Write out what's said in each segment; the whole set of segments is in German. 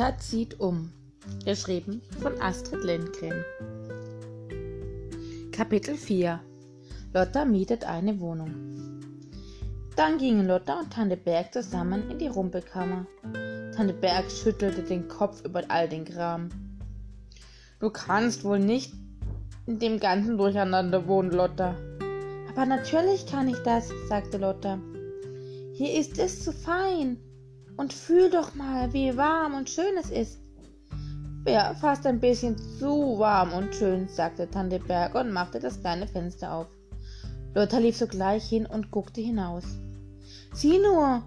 Lotta zieht um. Geschrieben von Astrid Lindgren. Kapitel 4 Lotta mietet eine Wohnung. Dann gingen Lotta und Tante Berg zusammen in die Rumpelkammer. Tante Berg schüttelte den Kopf über all den Kram. Du kannst wohl nicht in dem ganzen Durcheinander wohnen, Lotta. Aber natürlich kann ich das, sagte Lotta. Hier ist es zu fein. Und fühl doch mal, wie warm und schön es ist. Ja, fast ein bisschen zu warm und schön, sagte Tante Berg und machte das kleine Fenster auf. Lotta lief sogleich hin und guckte hinaus. Sieh nur,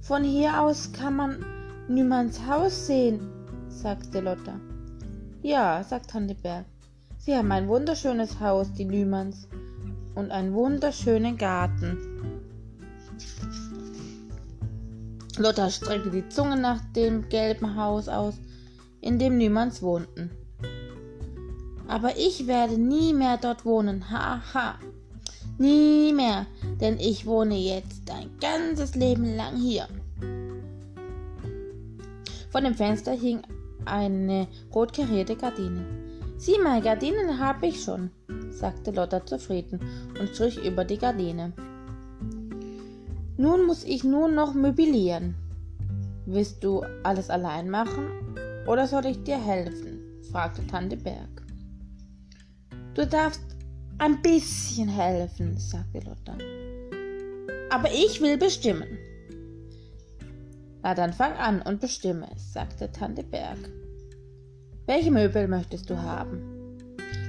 von hier aus kann man Nümanns Haus sehen, sagte Lotta. Ja, sagte Tante Berg. Sie haben ein wunderschönes Haus, die Nümanns, und einen wunderschönen Garten. Lotta streckte die Zunge nach dem gelben Haus aus, in dem Nümanns wohnten. Aber ich werde nie mehr dort wohnen, haha. Ha. Nie mehr, denn ich wohne jetzt ein ganzes Leben lang hier. Vor dem Fenster hing eine rot karierte Gardine. Sieh mal, Gardinen habe ich schon, sagte Lotta zufrieden und strich über die Gardine. Nun muss ich nur noch möblieren. Willst du alles allein machen oder soll ich dir helfen? fragte Tante Berg. Du darfst ein bisschen helfen, sagte Lotta. Aber ich will bestimmen. Na dann fang an und bestimme, sagte Tante Berg. Welche Möbel möchtest du haben?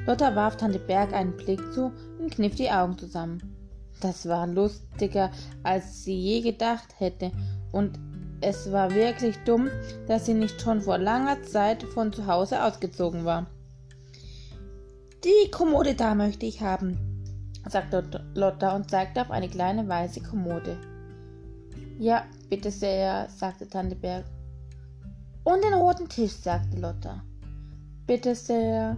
Lotta warf Tante Berg einen Blick zu und kniff die Augen zusammen. Das war lustiger, als sie je gedacht hätte, und es war wirklich dumm, dass sie nicht schon vor langer Zeit von zu Hause ausgezogen war. Die Kommode da möchte ich haben, sagte Lotta und zeigte auf eine kleine weiße Kommode. Ja, bitte sehr, sagte Tante Berg. Und den roten Tisch, sagte Lotta. Bitte sehr.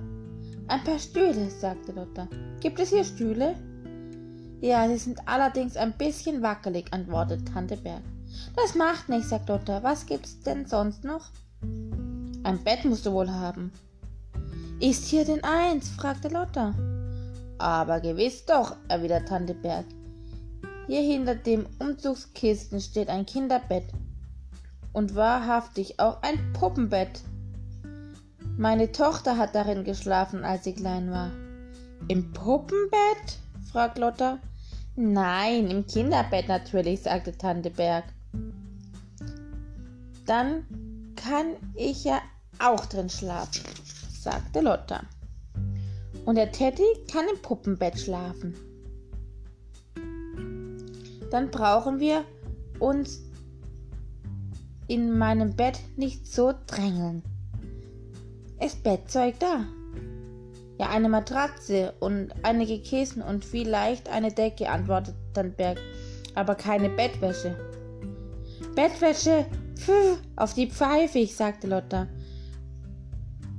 Ein paar Stühle, sagte Lotta. Gibt es hier Stühle? Ja, sie sind allerdings ein bisschen wackelig, antwortete Tante Berg. Das macht nichts, sagt Lotta. Was gibt's denn sonst noch? Ein Bett musst du wohl haben. Ist hier denn eins? fragte Lotta. Aber gewiss doch, erwiderte Tante Berg. Hier hinter dem Umzugskisten steht ein Kinderbett und wahrhaftig auch ein Puppenbett. Meine Tochter hat darin geschlafen, als sie klein war. Im Puppenbett? fragte Lotta. Nein, im Kinderbett natürlich, sagte Tante Berg. Dann kann ich ja auch drin schlafen, sagte Lotta. Und der Teddy kann im Puppenbett schlafen. Dann brauchen wir uns in meinem Bett nicht so drängeln. Ist Bettzeug da? Ja, eine Matratze und einige Kissen und vielleicht eine Decke, antwortete Tannberg, aber keine Bettwäsche. Bettwäsche? Pfff, auf die Pfeife, sagte Lotta.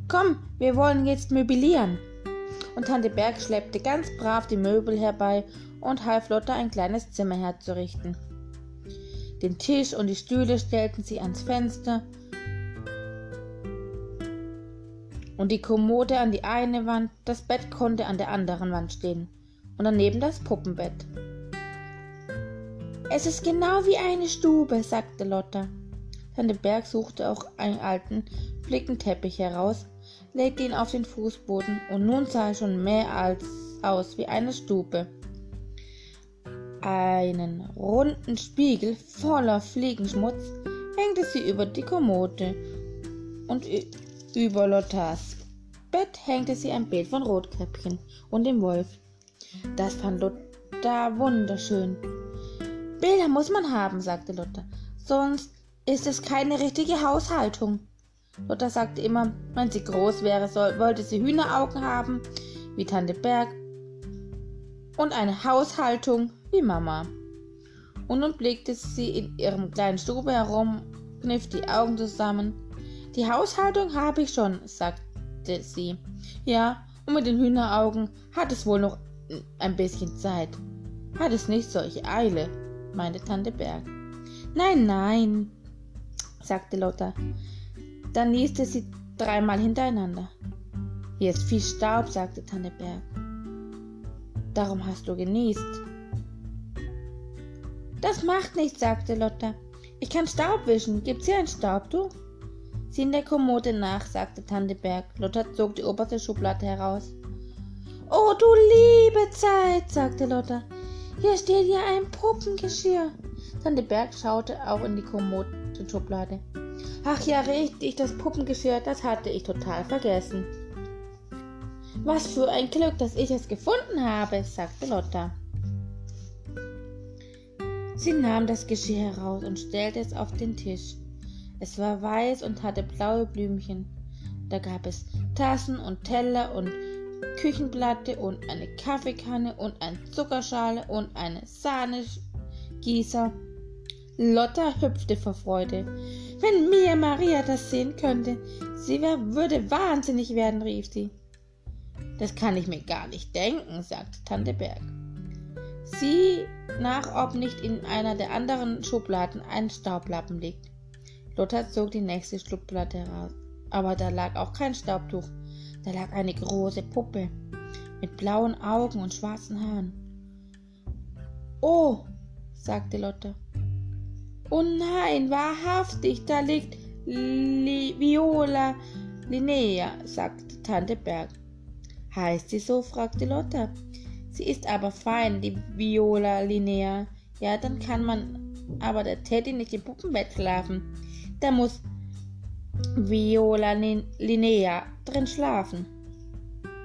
Komm, wir wollen jetzt möblieren. Und Tante Berg schleppte ganz brav die Möbel herbei und half Lotta ein kleines Zimmer herzurichten. Den Tisch und die Stühle stellten sie ans Fenster und die Kommode an die eine Wand, das Bett konnte an der anderen Wand stehen und daneben das Puppenbett. Es ist genau wie eine Stube, sagte Lotta. Tante Berg suchte auch einen alten Flickenteppich heraus, legte ihn auf den Fußboden und nun sah er schon mehr als aus wie eine Stube. Einen runden Spiegel voller Fliegenschmutz hängte sie über die Kommode und über Lottas Bett hängte sie ein Bild von Rotkäppchen und dem Wolf. Das fand Lotta wunderschön. Bilder muss man haben, sagte Lotta. Sonst ist es keine richtige Haushaltung. Lotta sagte immer, wenn sie groß wäre, soll, wollte sie Hühneraugen haben, wie Tante Berg, und eine Haushaltung wie Mama. Und nun blickte sie in ihrem kleinen Stube herum, kniff die Augen zusammen. Die Haushaltung habe ich schon, sagte sie. Ja, und mit den Hühneraugen hat es wohl noch ein bisschen Zeit. Hat es nicht solche Eile, meinte Tante Berg. Nein, nein, sagte Lotta. Dann nieste sie dreimal hintereinander. Hier ist viel Staub, sagte Tante Berg. Darum hast du genießt. Das macht nichts, sagte Lotta. Ich kann Staub wischen. Gibt's hier ein Staubtuch? Sieh in der Kommode nach, sagte Tante Berg. Lotta zog die oberste Schublade heraus. Oh, du liebe Zeit, sagte Lotta. Hier steht ja ein Puppengeschirr. Tante Berg schaute auch in die Kommodenschublade. Ach ja, richtig, das Puppengeschirr, das hatte ich total vergessen. Was für ein Glück, dass ich es gefunden habe, sagte Lotta. Sie nahm das Geschirr heraus und stellte es auf den Tisch. Es war weiß und hatte blaue Blümchen. Da gab es Tassen und Teller und Küchenplatte und eine Kaffeekanne und eine Zuckerschale und eine Sahnegießer. Lotta hüpfte vor Freude. Wenn Mia Maria das sehen könnte, sie würde wahnsinnig werden, rief sie. Das kann ich mir gar nicht denken, sagte Tante Berg. Sieh nach, ob nicht in einer der anderen Schubladen ein Staublappen liegt. Lotta zog die nächste Schublade heraus. Aber da lag auch kein Staubtuch. Da lag eine große Puppe mit blauen Augen und schwarzen Haaren. Oh, sagte Lotta. Oh nein, wahrhaftig, da liegt Li Viola Linnea, sagte Tante Berg. Heißt sie so? fragte Lotta. Sie ist aber fein, die Viola Linnea. Ja, dann kann man aber der Teddy nicht im Puppenbett schlafen. Da muss Viola Linnea drin schlafen.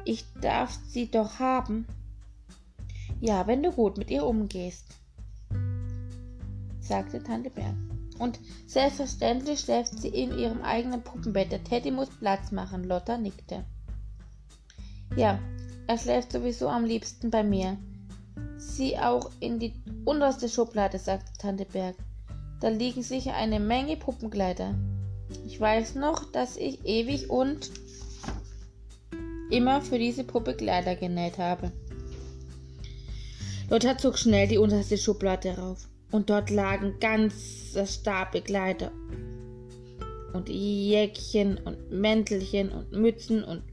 Ich darf sie doch haben. Ja, wenn du gut mit ihr umgehst, sagte Tante Bär. Und selbstverständlich schläft sie in ihrem eigenen Puppenbett. Der Teddy muss Platz machen. Lotta nickte. Ja, er schläft sowieso am liebsten bei mir. Sieh auch in die unterste Schublade, sagte Tante Berg. Da liegen sicher eine Menge Puppenkleider. Ich weiß noch, dass ich ewig und immer für diese Puppe Kleider genäht habe. Lothar zog schnell die unterste Schublade rauf. Und dort lagen ganze Stapel Kleider. Und Jäckchen und Mäntelchen und Mützen und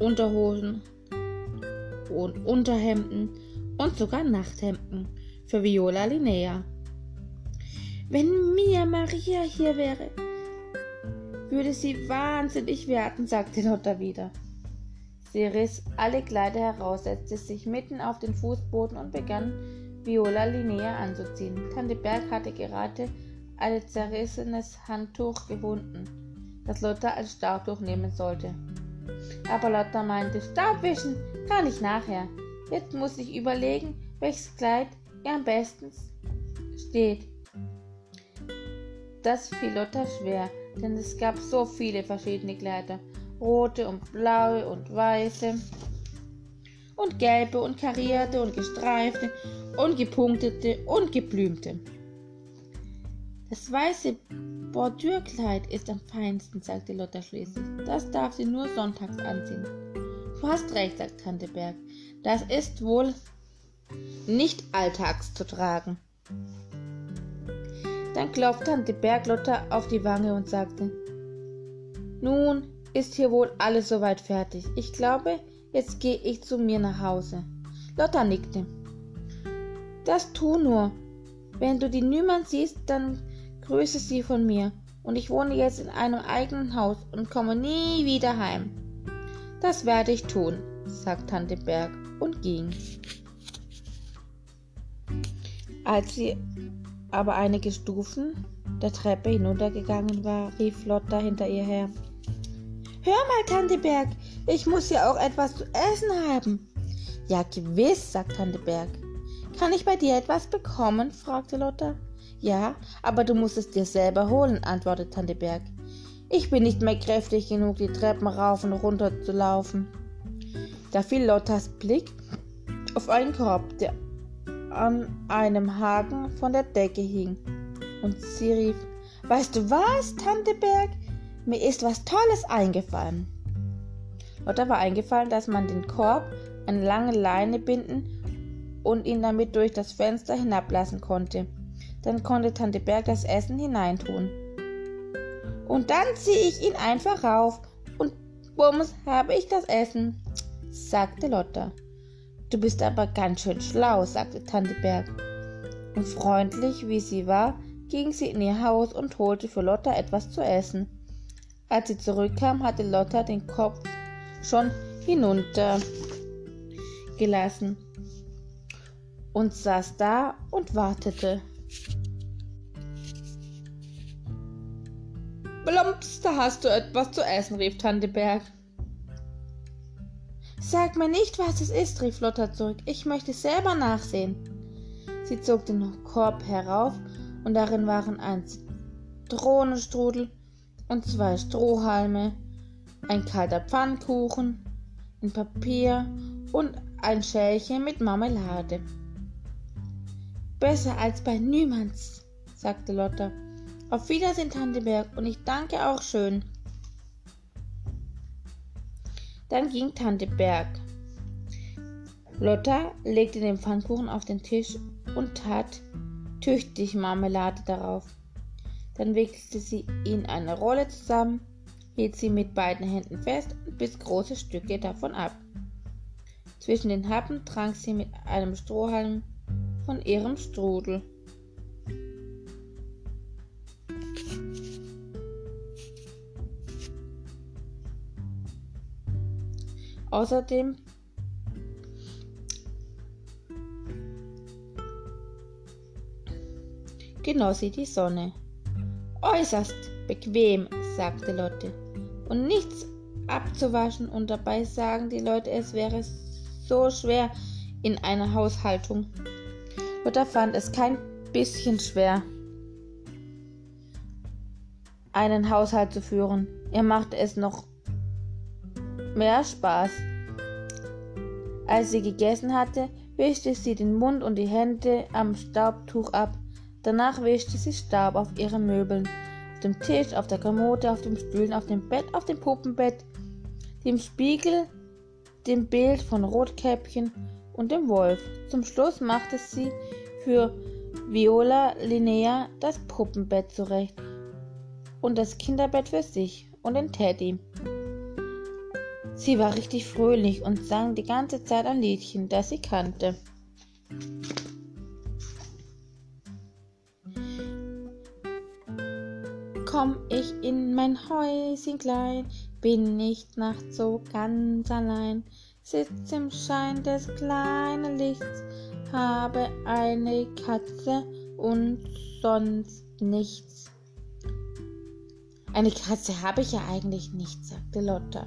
Unterhosen und Unterhemden und sogar Nachthemden für Viola Linnea. Wenn Mia Maria hier wäre, würde sie wahnsinnig werden, sagte Lotta wieder. Sie riss alle Kleider heraus, setzte sich mitten auf den Fußboden und begann Viola Linnea anzuziehen. Tante Berg hatte gerade ein zerrissenes Handtuch gefunden, das Lotta als Staubtuch nehmen sollte. Aber Lotta meinte, Staubwischen kann ich nachher. Jetzt muss ich überlegen, welches Kleid ihr am besten steht. Das fiel Lotta schwer, denn es gab so viele verschiedene Kleider. Rote und blaue und weiße und gelbe und karierte und gestreifte und gepunktete und geblümte. Das weiße Bordürkleid ist am feinsten, sagte Lotta schließlich. Das darf sie nur sonntags anziehen. Du hast recht, sagt Tante Berg. Das ist wohl nicht alltags zu tragen. Dann klopfte Tante Berg Lotta auf die Wange und sagte, nun ist hier wohl alles soweit fertig. Ich glaube, jetzt gehe ich zu mir nach Hause. Lotta nickte. Das tu nur. Wenn du die niemand siehst, dann Grüße sie von mir. Und ich wohne jetzt in einem eigenen Haus und komme nie wieder heim. Das werde ich tun, sagt Tante Berg und ging. Als sie aber einige Stufen der Treppe hinuntergegangen war, rief Lotta hinter ihr her. Hör mal, Tante Berg, ich muss ja auch etwas zu essen haben. Ja, gewiss, sagt Tante Berg. Kann ich bei dir etwas bekommen? fragte Lotta. Ja, aber du musst es dir selber holen, antwortete Tante Berg. Ich bin nicht mehr kräftig genug, die Treppen rauf und runter zu laufen. Da fiel Lottas Blick auf einen Korb, der an einem Haken von der Decke hing. Und sie rief, Weißt du was, Tante Berg? Mir ist was Tolles eingefallen. Lotta war eingefallen, dass man den Korb an lange Leine binden und ihn damit durch das Fenster hinablassen konnte. Dann konnte Tante Berg das Essen hineintun. Und dann ziehe ich ihn einfach rauf und bums habe ich das Essen, sagte Lotta. Du bist aber ganz schön schlau, sagte Tante Berg. Und freundlich wie sie war, ging sie in ihr Haus und holte für Lotta etwas zu essen. Als sie zurückkam, hatte Lotta den Kopf schon hinuntergelassen und saß da und wartete. Blumps, da hast du etwas zu essen, rief Tante Berg. Sag mir nicht, was es ist, rief Lotta zurück. Ich möchte selber nachsehen. Sie zog den Korb herauf und darin waren ein Zitronenstrudel und zwei Strohhalme, ein kalter Pfannkuchen, ein Papier und ein Schälchen mit Marmelade. Besser als bei Niemands, sagte Lotta. Auf Wiedersehen, Tante Berg, und ich danke auch schön. Dann ging Tante Berg. Lotta legte den Pfannkuchen auf den Tisch und tat tüchtig Marmelade darauf. Dann wickelte sie ihn eine Rolle zusammen, hielt sie mit beiden Händen fest und biss große Stücke davon ab. Zwischen den Happen trank sie mit einem Strohhalm von ihrem Strudel. Außerdem genoss sie die Sonne. Äußerst bequem, sagte Lotte. Und nichts abzuwaschen und dabei sagen die Leute, es wäre so schwer in einer Haushaltung. Lotte fand es kein bisschen schwer, einen Haushalt zu führen. Ihr machte es noch mehr Spaß. Als sie gegessen hatte, wischte sie den Mund und die Hände am Staubtuch ab. Danach wischte sie Staub auf ihren Möbeln, auf dem Tisch, auf der Kommode, auf dem Stühlen, auf dem Bett, auf dem Puppenbett, dem Spiegel, dem Bild von Rotkäppchen und dem Wolf. Zum Schluss machte sie für Viola Linnea das Puppenbett zurecht und das Kinderbett für sich und den Teddy. Sie war richtig fröhlich und sang die ganze Zeit ein Liedchen, das sie kannte. Komm ich in mein Häuschen klein, bin nicht nachts so ganz allein, sitz im Schein des kleinen Lichts, habe eine Katze und sonst nichts. Eine Katze habe ich ja eigentlich nicht, sagte Lotta.